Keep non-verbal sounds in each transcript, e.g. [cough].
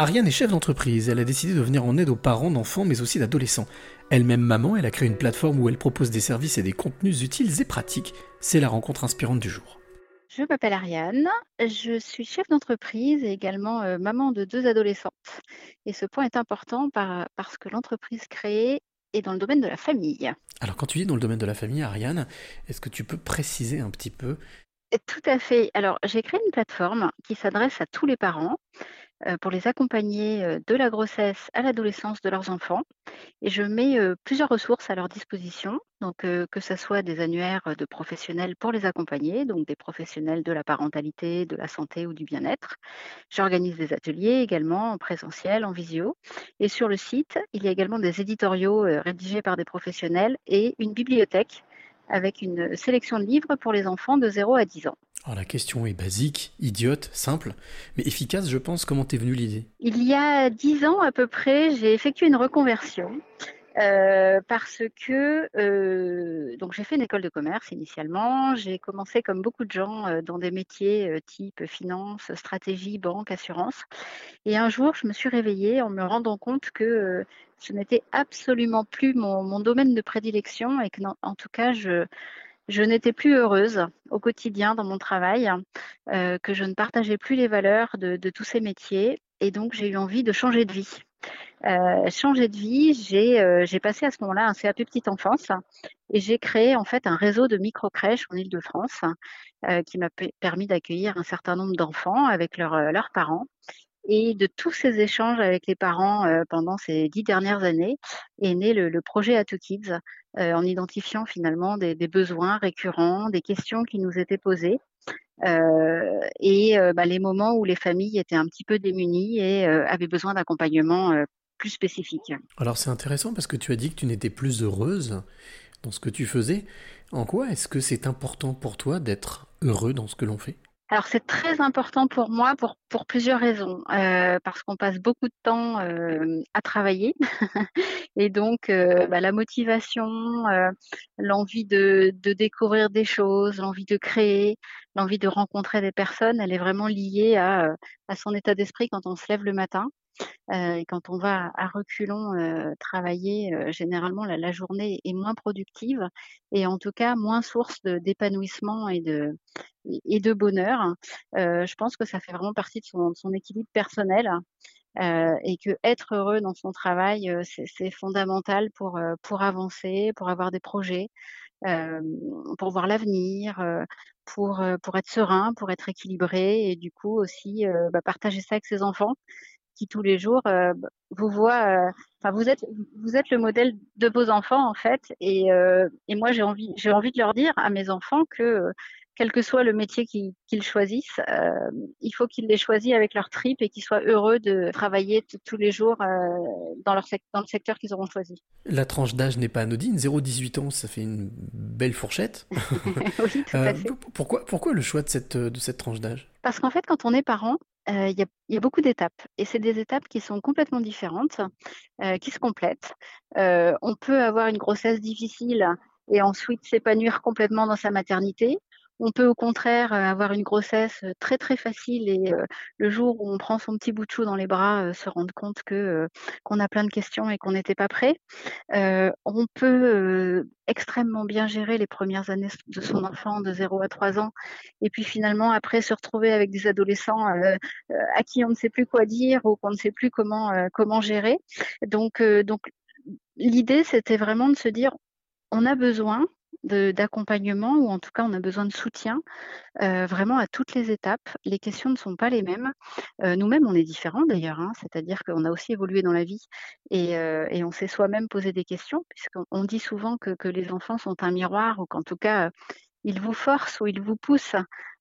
Ariane est chef d'entreprise, elle a décidé de venir en aide aux parents d'enfants mais aussi d'adolescents. Elle-même maman, elle a créé une plateforme où elle propose des services et des contenus utiles et pratiques. C'est la rencontre inspirante du jour. Je m'appelle Ariane, je suis chef d'entreprise et également euh, maman de deux adolescentes. Et ce point est important parce que l'entreprise créée est dans le domaine de la famille. Alors quand tu dis dans le domaine de la famille, Ariane, est-ce que tu peux préciser un petit peu? Tout à fait. Alors j'ai créé une plateforme qui s'adresse à tous les parents pour les accompagner euh, de la grossesse à l'adolescence de leurs enfants. Et je mets euh, plusieurs ressources à leur disposition, donc que ce soit des annuaires de professionnels pour les accompagner, donc des professionnels de la parentalité, de la santé ou du bien-être. J'organise des ateliers également en présentiel, en visio. Et sur le site, il y a également des éditoriaux rédigés par des professionnels et une bibliothèque avec une sélection de livres pour les enfants de 0 à 10 ans. Alors la question est basique, idiote, simple, mais efficace, je pense. Comment t'es venue l'idée? Il y a 10 ans à peu près, j'ai effectué une reconversion. Euh, parce que euh, donc j'ai fait une école de commerce initialement. J'ai commencé comme beaucoup de gens euh, dans des métiers type finance, stratégie, banque, assurance. Et un jour, je me suis réveillée en me rendant compte que ce n'était absolument plus mon, mon, domaine de prédilection et que en tout cas je je n'étais plus heureuse au quotidien dans mon travail, que je ne partageais plus les valeurs de, tous ces métiers et donc j'ai eu envie de changer de vie. Euh, changer de vie, j'ai euh, passé à ce moment-là un CAP petite enfance et j'ai créé en fait un réseau de micro-crèches en Ile-de-France euh, qui m'a permis d'accueillir un certain nombre d'enfants avec leur, leurs parents. Et de tous ces échanges avec les parents pendant ces dix dernières années est né le, projet Ato Kids en identifiant finalement des, besoins récurrents, des questions qui nous étaient posées euh, et euh, bah, les moments où les familles étaient un petit peu démunies et euh, avaient besoin d'accompagnement plus spécifique. Alors c'est intéressant parce que tu as dit que tu n'étais plus heureuse dans ce que tu faisais. En quoi est-ce que c'est important pour toi d'être heureux dans ce que l'on fait? Alors c'est très important pour moi pour, pour plusieurs raisons. Euh, parce qu'on passe beaucoup de temps euh, à travailler [laughs] et donc euh, bah, la motivation, l'envie de, de, découvrir des choses, l'envie de créer, l'envie de rencontrer des personnes, elle est vraiment liée à, à son état d'esprit quand on se lève le matin. Euh, et quand on va à reculons euh, travailler, euh, généralement la, journée est moins productive et en tout cas moins source d'épanouissement et de, bonheur. je pense que ça fait vraiment partie de son, équilibre personnel. et que être heureux dans son travail, c'est fondamental pour, avancer, pour avoir des projets, pour voir l'avenir, pour, pour être serein, pour être équilibré et du coup aussi bah, partager ça avec ses enfants qui tous les jours euh, vous voient. Euh, enfin, vous êtes vous êtes le modèle de vos enfants en fait, et, euh, et moi j'ai envie j'ai envie de leur dire à mes enfants que quel que soit le métier qu'ils choisissent, euh, il faut qu'ils les choisissent avec leur trip et qu'ils soient heureux de travailler tous les jours euh, dans, leur dans le secteur qu'ils auront choisi. La tranche d'âge n'est pas anodine, 0-18 ans, ça fait une belle fourchette. [laughs] oui, tout à fait. pourquoi, pourquoi le choix de cette, de cette tranche d'âge? Parce qu'en fait, quand on est parent, il y, y, a beaucoup d'étapes et c'est des étapes qui sont complètement différentes, euh, qui se complètent. Euh, on peut avoir une grossesse difficile et ensuite s'épanouir complètement dans sa maternité. On peut au contraire avoir une grossesse très très facile et le jour où on prend son petit bout de chou dans les bras, se rendre compte que qu'on a plein de questions et qu'on n'était pas prêt. on peut extrêmement bien gérer les premières années de son enfant de 0 à 3 ans et puis finalement après se retrouver avec des adolescents à qui on ne sait plus quoi dire ou qu'on ne sait plus comment comment gérer. Donc donc l'idée c'était vraiment de se dire on a besoin d'accompagnement ou en tout cas on a besoin de soutien euh, vraiment à toutes les étapes. Les questions ne sont pas les mêmes. Euh, nous-mêmes, on est différents d'ailleurs, hein, c'est-à-dire qu'on a aussi évolué dans la vie et, euh, et on s'est soi-même posé des questions, puisqu'on dit souvent que, que, les enfants sont un miroir ou qu'en tout cas ils vous forcent ou ils vous poussent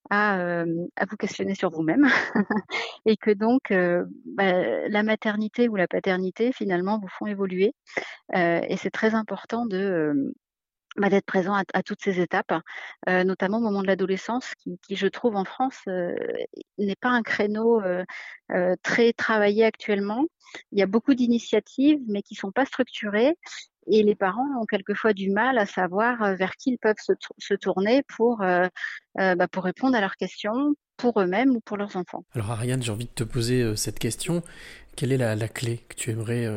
à, à vous questionner sur vous-même [laughs] et que donc bah, la maternité ou la paternité finalement vous font évoluer et c'est très important de bah, d'être présent à, toutes ces étapes, euh, notamment au moment de l'adolescence, qui, je trouve en France euh, n'est pas un créneau euh, très travaillé actuellement. Il y a beaucoup d'initiatives, mais qui sont pas structurées, et les parents ont quelquefois du mal à savoir vers qui ils peuvent se, tourner pour bah, pour répondre à leurs questions, pour eux-mêmes ou pour leurs enfants. Alors Ariane, j'ai envie de te poser cette question Quelle est la, clé que tu aimerais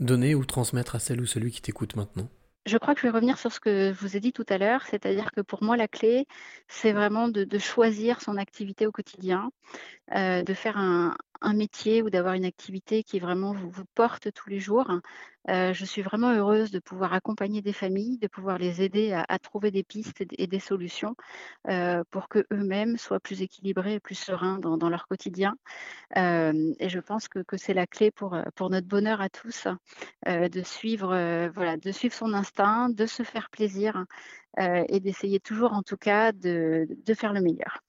donner ou transmettre à celle ou celui qui t'écoute maintenant? Je crois que je vais revenir sur ce que je vous ai dit tout à l'heure, c'est-à-dire que pour moi, la clé, c'est vraiment de, choisir son activité au quotidien, euh, de faire un, métier ou d'avoir une activité qui vraiment vous porte tous les jours. Je suis vraiment heureuse de pouvoir accompagner des familles, de pouvoir les aider à, trouver des pistes et, des solutions pour que eux-mêmes soient plus équilibrés et plus sereins dans, leur quotidien. Et je pense que, c'est la clé pour, notre bonheur à tous, de suivre, voilà, de suivre son instinct, de se faire plaisir et d'essayer toujours en tout cas de faire le meilleur.